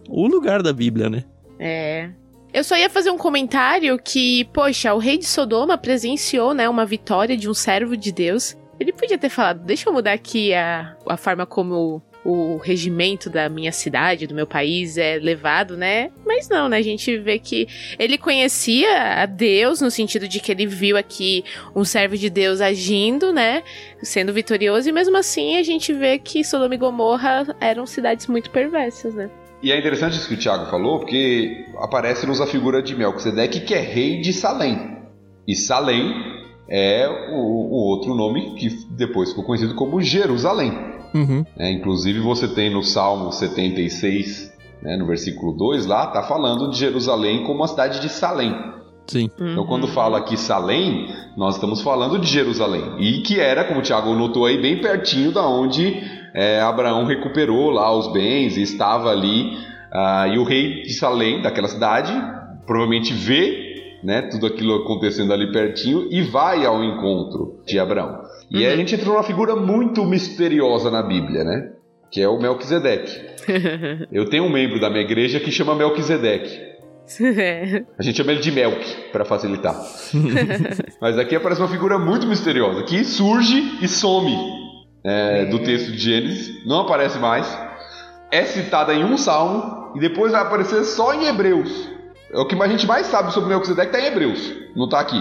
o lugar da Bíblia, né? É. Eu só ia fazer um comentário que, poxa, o rei de Sodoma presenciou, né, uma vitória de um servo de Deus. Ele podia ter falado, deixa eu mudar aqui a, a forma como o, regimento da minha cidade, do meu país é levado, né? Mas não, né? A gente vê que ele conhecia a Deus, no sentido de que ele viu aqui um servo de Deus agindo, né? Sendo vitorioso, e mesmo assim a gente vê que Sodoma e Gomorra eram cidades muito perversas, né? E é interessante isso que o Tiago falou, porque aparece-nos a figura de Melquisedeque, que é rei de Salém. E Salém é o, o outro nome que depois ficou conhecido como Jerusalém. Uhum. né? inclusive você tem no Salmo 76, né, no versículo 2 lá, tá falando de Jerusalém como a cidade de Salém. Sim. Então, quando Uhum. fala aqui Salém, nós estamos falando de Jerusalém. E que era, como o Tiago notou aí, bem pertinho da onde é, Abraão recuperou lá os bens e estava ali. ah, e o rei de Salém, daquela cidade, provavelmente vê né, tudo aquilo acontecendo ali pertinho e vai ao encontro de Abraão. E aí a Uhum. gente entrou numa figura muito misteriosa na Bíblia, né? Que é o Melquisedeque. Eu tenho um membro da minha igreja que chama Melquisedeque. A gente chama ele de Melk, para facilitar. Mas aqui aparece uma figura muito misteriosa, que surge e some é, do texto de Gênesis, não aparece mais, é citada em um salmo e depois vai aparecer só em Hebreus. É o que a gente mais sabe sobre Melquisedeque tá em Hebreus, não tá aqui.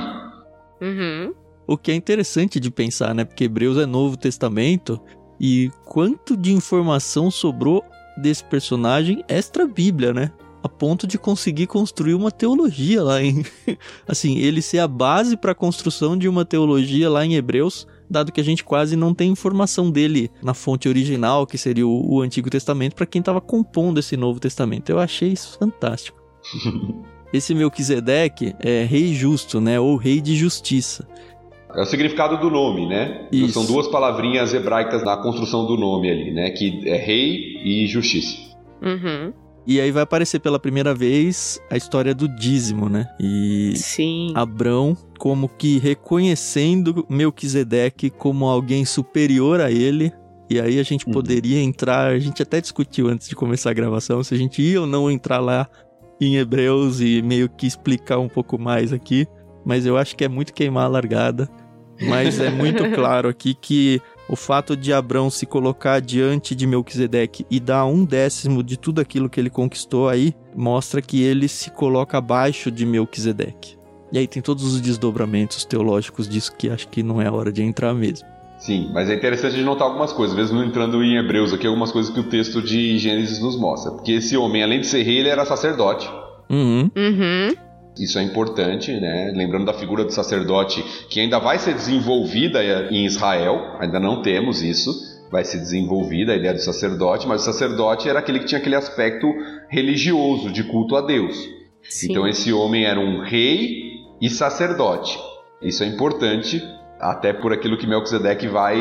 uhum. O que é interessante de pensar, né? Porque Hebreus é Novo Testamento e quanto de informação sobrou desse personagem extra Bíblia, né? A ponto de conseguir construir uma teologia lá em. assim, ele ser a base para a construção de uma teologia lá em Hebreus, dado que a gente quase não tem informação dele na fonte original, que seria o, o Antigo Testamento, para quem estava compondo esse Novo Testamento. Eu achei isso fantástico. Esse Melquisedeque é rei justo, né? Ou rei de justiça. É o significado do nome, né? Isso. São duas palavrinhas hebraicas na construção do nome ali, né? Que é rei e justiça. Uhum. E aí vai aparecer pela primeira vez a história do dízimo, né? E Sim. Abrão como que reconhecendo Melquisedeque como alguém superior a ele. E aí a gente Uhum. poderia entrar, a gente até discutiu antes de começar a gravação se a gente ia ou não entrar lá em Hebreus e meio que explicar um pouco mais aqui, mas eu acho que é muito queimar a largada. Mas é muito claro aqui que o fato de Abrão se colocar diante de Melquisedeque e dar um décimo de tudo aquilo que ele conquistou aí, mostra que ele se coloca abaixo de Melquisedeque. E aí tem todos os desdobramentos teológicos disso que acho que não é hora de entrar mesmo. Sim, mas é interessante de notar algumas coisas, mesmo entrando em Hebreus aqui, algumas coisas que o texto de Gênesis nos mostra. Porque esse homem, além de ser rei, ele era sacerdote. Uhum. Uhum. Isso é importante, né? Lembrando da figura do sacerdote que ainda vai ser desenvolvida em Israel, ainda não temos isso vai ser desenvolvida a ideia do sacerdote, mas o sacerdote era aquele que tinha aquele aspecto religioso de culto a Deus. Sim. Então esse homem era um rei e sacerdote. Isso é importante até por aquilo que Melquisedeque vai,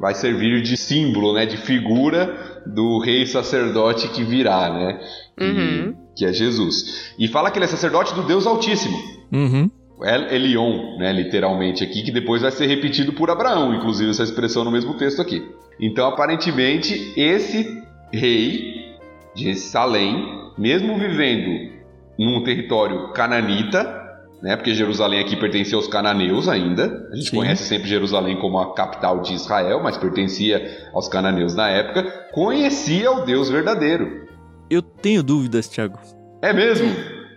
vai servir de símbolo, né, de figura do rei sacerdote que virá, né, uhum. Que é Jesus. E fala que ele é sacerdote do Deus Altíssimo. Uhum. El Elion, né, literalmente aqui, que depois vai ser repetido por Abraão, inclusive essa expressão no mesmo texto aqui. Então, aparentemente, esse rei de Salém, mesmo vivendo num território cananita, né? Porque Jerusalém aqui pertencia aos cananeus ainda. A gente Sim. conhece sempre Jerusalém como a capital de Israel, mas pertencia aos cananeus na época. Conhecia o Deus verdadeiro. Eu tenho dúvidas, Thiago. É mesmo?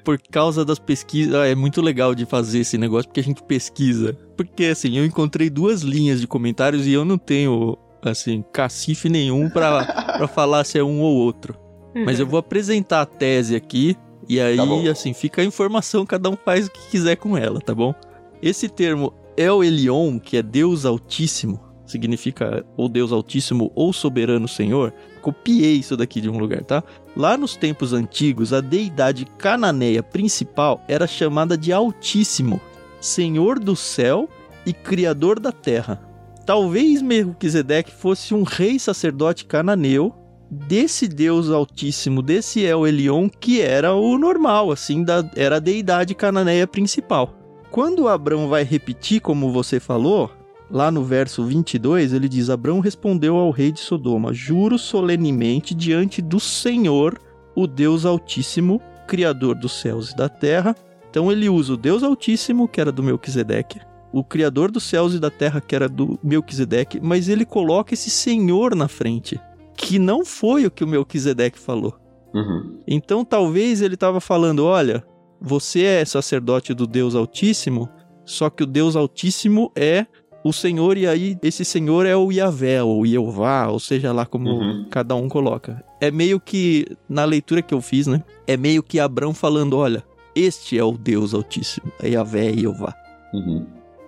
Por causa das pesquisas, é muito legal de fazer esse negócio porque a gente pesquisa. Porque assim, eu encontrei duas linhas de comentários e eu não tenho assim cacife nenhum para falar se é um ou outro. Mas eu vou apresentar a tese aqui e aí, tá assim, fica a informação, cada um faz o que quiser com ela, tá bom? Esse termo El Elion, que é Deus Altíssimo, significa ou Deus Altíssimo ou Soberano Senhor. Copiei isso daqui de um lugar, tá? Lá nos tempos antigos, a deidade cananeia principal era chamada de Altíssimo, Senhor do céu e Criador da terra. Talvez Melquisedeque fosse um rei sacerdote cananeu desse Deus Altíssimo, desse El Elion, que era o normal, assim, da, era a deidade cananeia principal. Quando Abrão vai repetir, como você falou, lá no verso 22, ele diz: Abrão respondeu ao rei de Sodoma: Juro solenemente diante do Senhor, o Deus Altíssimo, Criador dos céus e da terra. Então ele usa o Deus Altíssimo, que era do Melquisedeque, o Criador dos céus e da terra, que era do Melquisedeque, mas ele coloca esse Senhor na frente que não foi o que o Melquisedeque falou. Uhum. Então talvez ele estava falando: olha, você é sacerdote do Deus Altíssimo, só que o Deus Altíssimo é o Senhor, e aí esse Senhor é o Yahvé, ou Jeová, ou seja lá como uhum. cada um coloca. É meio que, na leitura que eu fiz, né? É meio que Abraão falando: olha, este é o Deus Altíssimo, é Yahvé e. Uhum.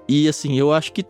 E assim, eu acho que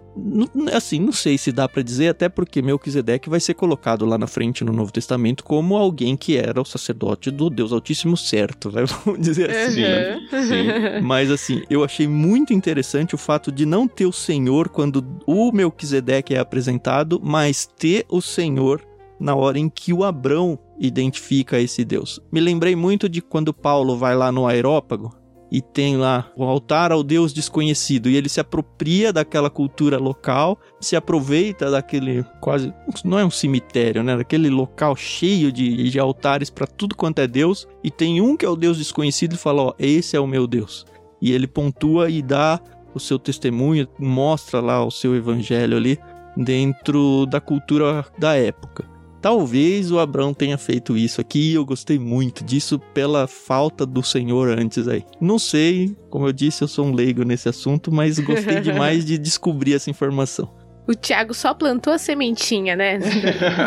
assim, não sei se dá para dizer, até porque Melquisedeque vai ser colocado lá na frente no Novo Testamento como alguém que era o sacerdote do Deus Altíssimo certo, né? Vamos dizer assim. Uhum. Sim. Mas assim, eu achei muito interessante o fato de não ter o Senhor quando o Melquisedeque é apresentado, mas ter o Senhor na hora em que o Abrão identifica esse Deus. Me lembrei muito de quando Paulo vai lá no aerópago e tem lá o altar ao Deus desconhecido e ele se apropria daquela cultura local, se aproveita daquele quase não é um cemitério, né, daquele local cheio de, de altares para tudo quanto é Deus e tem um que é o Deus desconhecido e fala, ó, esse é o meu Deus. E ele pontua e dá o seu testemunho, mostra lá o seu evangelho ali dentro da cultura da época. Talvez o Abraão tenha feito isso aqui e eu gostei muito disso pela falta do Senhor antes aí. Não sei, como eu disse, eu sou um leigo nesse assunto, mas gostei demais de descobrir essa informação. O Thiago só plantou a sementinha, né?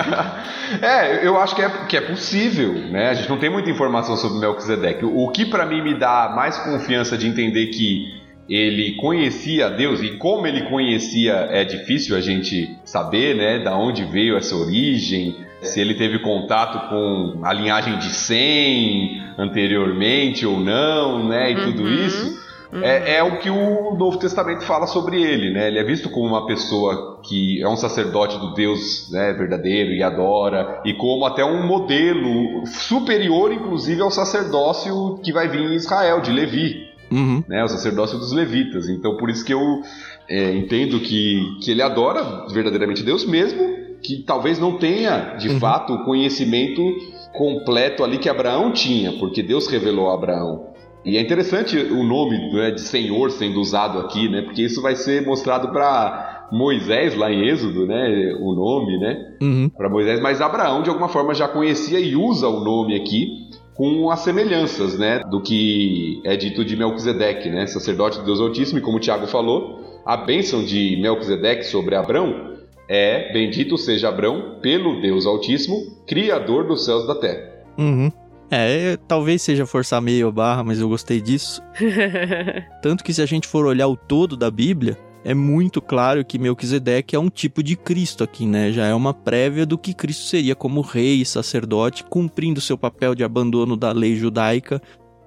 é, eu acho que é, que é possível, né? A gente não tem muita informação sobre Melquisedeque. O que para mim me dá mais confiança de entender que ele conhecia Deus e como ele conhecia é difícil a gente saber, né, da onde veio essa origem, se ele teve contato com a linhagem de Sem anteriormente ou não, né, e uhum. tudo isso. Uhum. É, é, o que o Novo Testamento fala sobre ele, né? Ele é visto como uma pessoa que é um sacerdote do Deus né, verdadeiro e adora, e como até um modelo superior, inclusive, ao sacerdócio que vai vir em Israel, de Levi uhum. né, o sacerdócio dos levitas. Então, por isso que eu é, entendo que, que ele adora verdadeiramente Deus, mesmo que talvez não tenha, de uhum. fato, o conhecimento completo ali que Abraão tinha, porque Deus revelou a Abraão. E é interessante o nome né, de Senhor sendo usado aqui, né? Porque isso vai ser mostrado para Moisés lá em Êxodo, né? O nome, né? Uhum. Para Moisés, mas Abraão de alguma forma já conhecia e usa o nome aqui com as semelhanças, né, do que é dito de Melquisedeque, né, sacerdote de Deus Altíssimo, e como o Tiago falou, a bênção de Melquisedeque sobre Abrão é bendito seja Abrão pelo Deus Altíssimo, criador dos céus e da terra. Uhum. É, talvez seja forçar meio barra, mas eu gostei disso. Tanto que se a gente for olhar o todo da Bíblia, é muito claro que Melquisedeque é um tipo de Cristo aqui, né? Já é uma prévia do que Cristo seria como rei e sacerdote, cumprindo seu papel de abandono da lei judaica.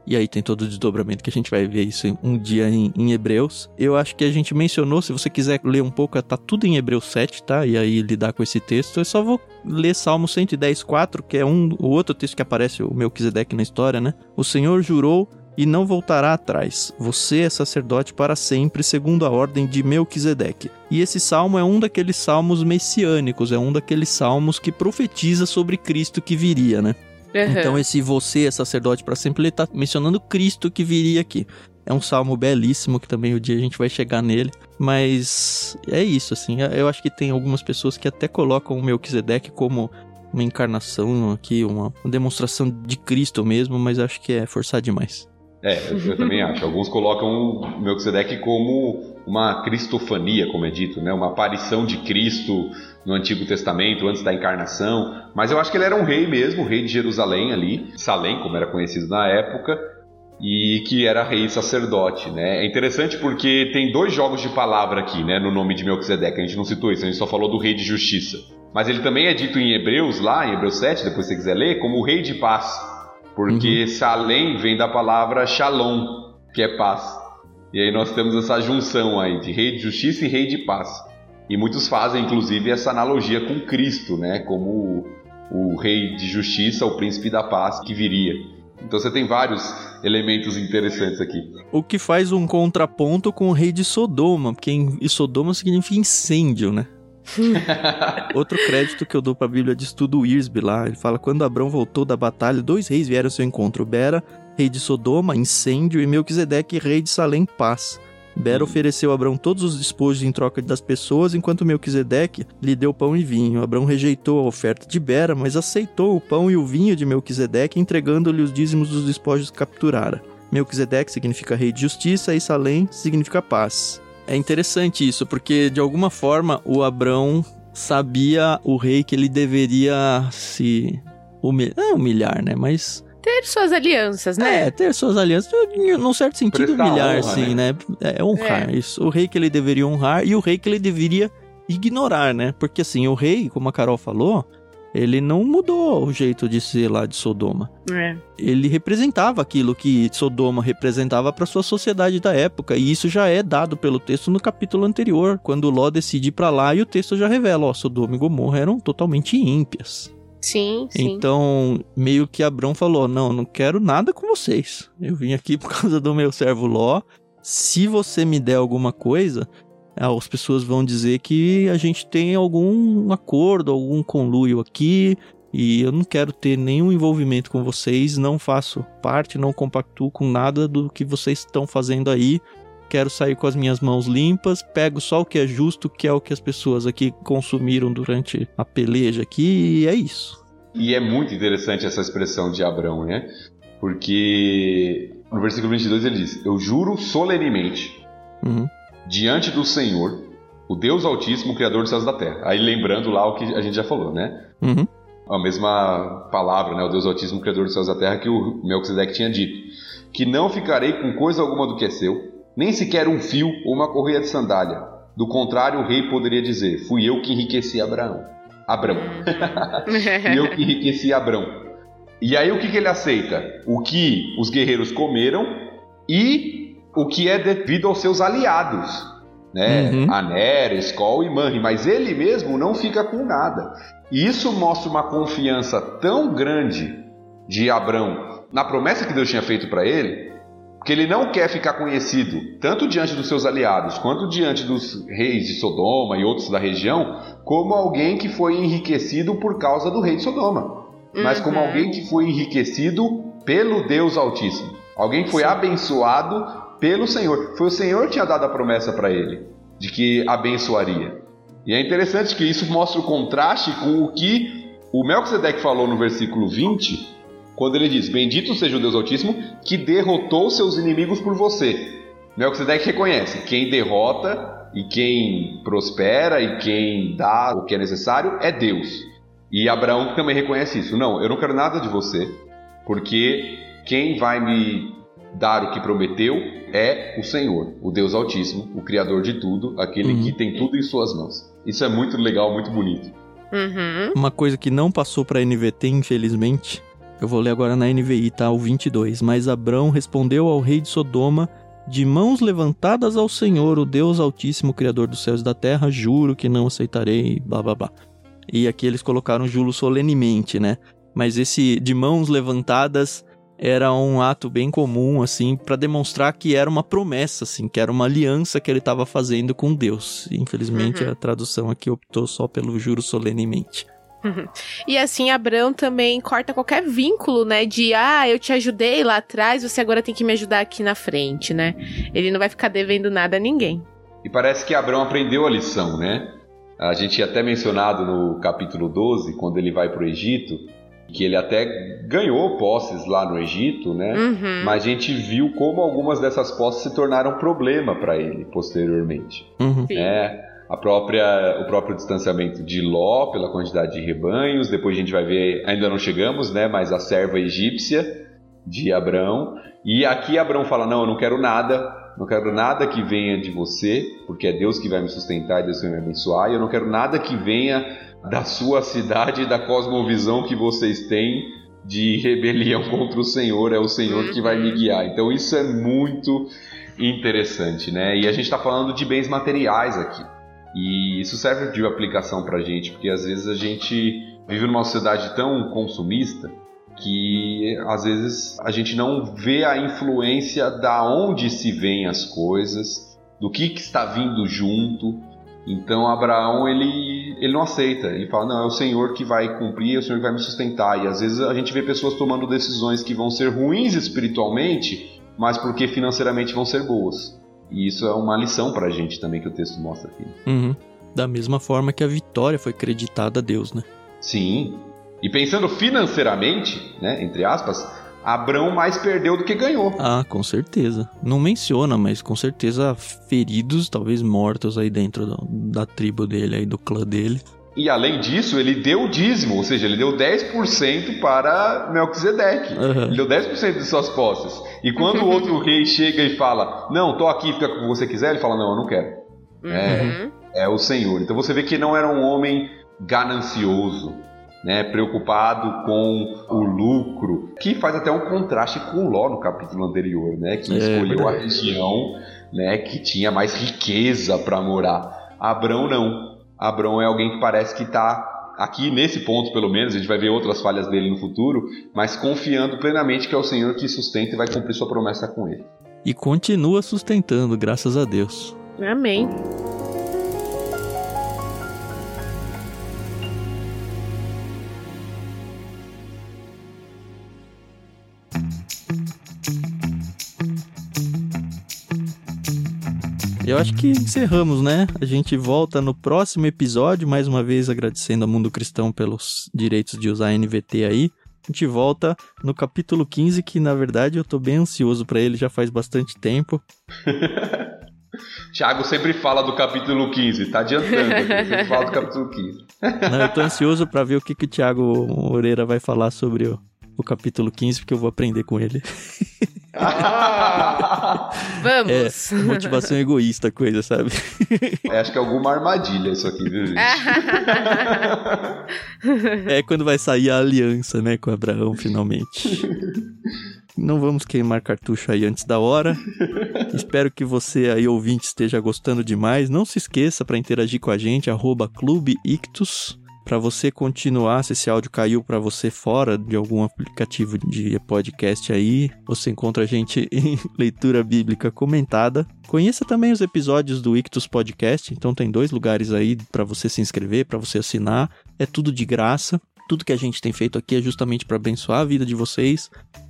E aí tem todo o desdobramento que a gente vai ver isso um dia em, em Hebreus. Eu acho que a gente mencionou, se você quiser ler um pouco, tá tudo em Hebreus 7, tá? E aí lidar com esse texto. Eu só vou ler Salmo 110, 4, que é um, o outro texto que aparece o Melquisedeque na história, né? O Senhor jurou e não voltará atrás. Você é sacerdote para sempre, segundo a ordem de Melquisedeque. E esse salmo é um daqueles salmos messiânicos, é um daqueles salmos que profetiza sobre Cristo que viria, né? Uhum. Então esse você é sacerdote para sempre, ele está mencionando Cristo que viria aqui. É um salmo belíssimo que também o um dia a gente vai chegar nele. Mas é isso, assim. Eu acho que tem algumas pessoas que até colocam o Melquisedeque como uma encarnação aqui, uma demonstração de Cristo mesmo, mas acho que é forçar demais. É, eu, também acho. Alguns colocam o Melquisedeque como uma cristofania, como é dito, né? uma aparição de Cristo no Antigo Testamento, antes da encarnação. Mas eu acho que ele era um rei mesmo, rei de Jerusalém ali, Salém, como era conhecido na época, e que era rei sacerdote. Né? É interessante porque tem dois jogos de palavra aqui né, no nome de Melquisedeque. A gente não citou isso, a gente só falou do rei de justiça. Mas ele também é dito em Hebreus, lá em Hebreus 7, depois se você quiser ler, como o rei de paz. Porque uhum. Salem vem da palavra Shalom, que é paz. E aí nós temos essa junção aí de rei de justiça e rei de paz. E muitos fazem, inclusive, essa analogia com Cristo, né? Como o, o rei de justiça, o príncipe da paz que viria. Então você tem vários elementos interessantes aqui. O que faz um contraponto com o rei de Sodoma, porque em Sodoma significa incêndio, né? Outro crédito que eu dou pra Bíblia de estudo Irsby lá, ele fala: quando Abrão voltou da batalha, dois reis vieram ao seu encontro: Bera, rei de Sodoma, incêndio, e Melquisedeque, rei de Salém, paz. Bera ofereceu a Abrão todos os despojos em troca das pessoas, enquanto Melquisedeque lhe deu pão e vinho. Abrão rejeitou a oferta de Bera, mas aceitou o pão e o vinho de Melquisedeque, entregando-lhe os dízimos dos despojos que capturara. Melquisedeque significa rei de justiça e Salém significa paz. É interessante isso, porque de alguma forma o Abrão sabia o rei que ele deveria se humilhar, não é humilhar, né? Mas ter suas alianças, né? É, ter suas alianças, num certo sentido, Prestar humilhar, honra, sim, né? né? É honrar é. isso. O rei que ele deveria honrar e o rei que ele deveria ignorar, né? Porque assim, o rei, como a Carol falou, ele não mudou o jeito de ser lá de Sodoma. É. Ele representava aquilo que Sodoma representava para sua sociedade da época, e isso já é dado pelo texto no capítulo anterior, quando Ló decide ir para lá e o texto já revela, ó, Sodoma e Gomorra eram totalmente ímpias. Sim, sim. Então, meio que Abrão falou: Não, não quero nada com vocês. Eu vim aqui por causa do meu servo Ló. Se você me der alguma coisa, as pessoas vão dizer que a gente tem algum acordo, algum conluio aqui, e eu não quero ter nenhum envolvimento com vocês, não faço parte, não compactuo com nada do que vocês estão fazendo aí. Quero sair com as minhas mãos limpas, pego só o que é justo, que é o que as pessoas aqui consumiram durante a peleja aqui, e é isso. E é muito interessante essa expressão de Abraão, né? Porque no versículo 22 ele diz: Eu juro solenemente. Uhum diante do Senhor, o Deus Altíssimo, Criador dos céus e da terra. Aí lembrando lá o que a gente já falou, né? Uhum. A mesma palavra, né? O Deus Altíssimo, Criador dos céus e da terra, que o Melquisedeque tinha dito. Que não ficarei com coisa alguma do que é seu, nem sequer um fio ou uma correia de sandália. Do contrário, o rei poderia dizer: Fui eu que enriqueci Abraão. Abrão. Fui eu que enriqueci Abrão. E aí o que, que ele aceita? O que os guerreiros comeram e o que é devido aos seus aliados, né? Uhum. Aner, Skoll e Manri, mas ele mesmo não fica com nada. E isso mostra uma confiança tão grande de Abrão na promessa que Deus tinha feito para ele, que ele não quer ficar conhecido tanto diante dos seus aliados quanto diante dos reis de Sodoma e outros da região, como alguém que foi enriquecido por causa do rei de Sodoma, mas como uhum. alguém que foi enriquecido pelo Deus Altíssimo. Alguém que foi Sim. abençoado pelo Senhor. Foi o Senhor que tinha dado a promessa para ele de que abençoaria. E é interessante que isso mostra o contraste com o que o Melquisedeque falou no versículo 20, quando ele diz: Bendito seja o Deus Altíssimo que derrotou seus inimigos por você. Melquisedeque reconhece: quem derrota e quem prospera e quem dá o que é necessário é Deus. E Abraão também reconhece isso. Não, eu não quero nada de você. porque quem vai me dar o que prometeu é o Senhor, o Deus Altíssimo, o Criador de tudo, aquele uhum. que tem tudo em suas mãos. Isso é muito legal, muito bonito. Uhum. Uma coisa que não passou para NVT, infelizmente, eu vou ler agora na NVI, tá? O 22. Mas Abrão respondeu ao rei de Sodoma de mãos levantadas ao Senhor, o Deus Altíssimo, Criador dos céus e da terra, juro que não aceitarei, blá blá blá. E aqui eles colocaram juro solenemente, né? Mas esse de mãos levantadas era um ato bem comum, assim, para demonstrar que era uma promessa, assim, que era uma aliança que ele estava fazendo com Deus. E, infelizmente, uhum. a tradução aqui optou só pelo juro solenemente. Uhum. E assim, Abraão também corta qualquer vínculo, né? De, ah, eu te ajudei lá atrás, você agora tem que me ajudar aqui na frente, né? Ele não vai ficar devendo nada a ninguém. E parece que Abraão aprendeu a lição, né? A gente tinha até mencionado no capítulo 12, quando ele vai para o Egito, que ele até ganhou posses lá no Egito, né? Uhum. Mas a gente viu como algumas dessas posses se tornaram problema para ele posteriormente. Uhum. É, a própria, o próprio distanciamento de Ló pela quantidade de rebanhos. Depois a gente vai ver, ainda não chegamos, né? Mas a serva egípcia de Abraão. E aqui Abraão fala: Não, eu não quero nada. Não quero nada que venha de você, porque é Deus que vai me sustentar e Deus que vai me abençoar. E eu não quero nada que venha da sua cidade e da cosmovisão que vocês têm de rebelião contra o Senhor. É o Senhor que vai me uhum. guiar. Então isso é muito interessante, né? E a gente está falando de bens materiais aqui. E isso serve de aplicação para a gente, porque às vezes a gente vive numa sociedade tão consumista que às vezes a gente não vê a influência da onde se vêm as coisas, do que, que está vindo junto. Então Abraão ele, ele não aceita, ele fala: Não, é o Senhor que vai cumprir, é o Senhor que vai me sustentar. E às vezes a gente vê pessoas tomando decisões que vão ser ruins espiritualmente, mas porque financeiramente vão ser boas. E isso é uma lição para a gente também que o texto mostra aqui. Uhum. Da mesma forma que a vitória foi creditada a Deus, né? Sim. E pensando financeiramente, né, entre aspas, Abrão mais perdeu do que ganhou. Ah, com certeza. Não menciona, mas com certeza feridos, talvez mortos aí dentro do, da tribo dele, aí do clã dele. E além disso, ele deu o dízimo, ou seja, ele deu 10% para Melquisedeque. Uhum. Ele deu 10% de suas posses. E quando o outro rei chega e fala, não, tô aqui, fica com o que você quiser, ele fala, não, eu não quero. Uhum. É, é o Senhor. Então você vê que não era um homem ganancioso, né, preocupado com o lucro, que faz até um contraste com Ló no capítulo anterior, né, que é, escolheu a região né, que tinha mais riqueza para morar. Abrão não. Abrão é alguém que parece que está aqui nesse ponto, pelo menos, a gente vai ver outras falhas dele no futuro, mas confiando plenamente que é o Senhor que sustenta e vai cumprir sua promessa com ele. E continua sustentando, graças a Deus. Amém. Eu acho que encerramos, né? A gente volta no próximo episódio, mais uma vez agradecendo ao Mundo Cristão pelos direitos de usar NVT aí. A gente volta no capítulo 15, que na verdade eu tô bem ansioso para ele já faz bastante tempo. Tiago sempre fala do capítulo 15, tá adiantando, sempre fala do capítulo 15. Não, eu tô ansioso para ver o que, que o Tiago Moreira vai falar sobre o, o capítulo 15, porque eu vou aprender com ele. Vamos! É, motivação egoísta, coisa, sabe? É, acho que é alguma armadilha isso aqui, viu, gente? é quando vai sair a aliança, né, com Abraão, finalmente. Não vamos queimar cartucho aí antes da hora. Espero que você aí, ouvinte, esteja gostando demais. Não se esqueça para interagir com a gente, arroba Clube Ictus para você continuar, se esse áudio caiu para você fora de algum aplicativo de podcast aí, você encontra a gente em leitura bíblica comentada. Conheça também os episódios do Ictus Podcast, então tem dois lugares aí para você se inscrever, para você assinar. É tudo de graça. Tudo que a gente tem feito aqui é justamente para abençoar a vida de vocês.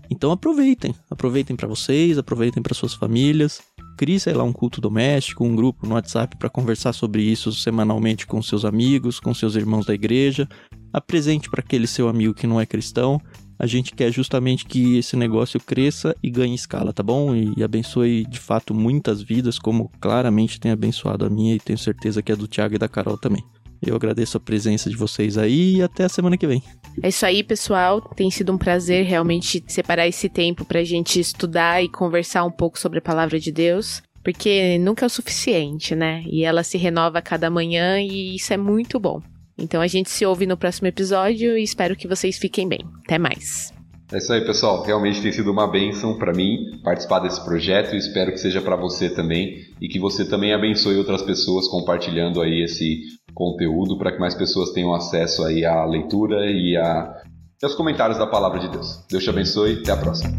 Então aproveitem, aproveitem para vocês, aproveitem para suas famílias. Crie, sei lá, um culto doméstico, um grupo no WhatsApp para conversar sobre isso semanalmente com seus amigos, com seus irmãos da igreja. Apresente para aquele seu amigo que não é cristão. A gente quer justamente que esse negócio cresça e ganhe escala, tá bom? E, e abençoe de fato muitas vidas, como claramente tem abençoado a minha e tenho certeza que a do Thiago e da Carol também. Eu agradeço a presença de vocês aí e até a semana que vem. É isso aí, pessoal. Tem sido um prazer realmente separar esse tempo pra gente estudar e conversar um pouco sobre a palavra de Deus. Porque nunca é o suficiente, né? E ela se renova a cada manhã e isso é muito bom. Então a gente se ouve no próximo episódio e espero que vocês fiquem bem. Até mais. É isso aí, pessoal. Realmente tem sido uma bênção para mim participar desse projeto e espero que seja para você também e que você também abençoe outras pessoas compartilhando aí esse conteúdo para que mais pessoas tenham acesso aí à leitura e, a, e aos comentários da palavra de Deus. Deus te abençoe. Até a próxima.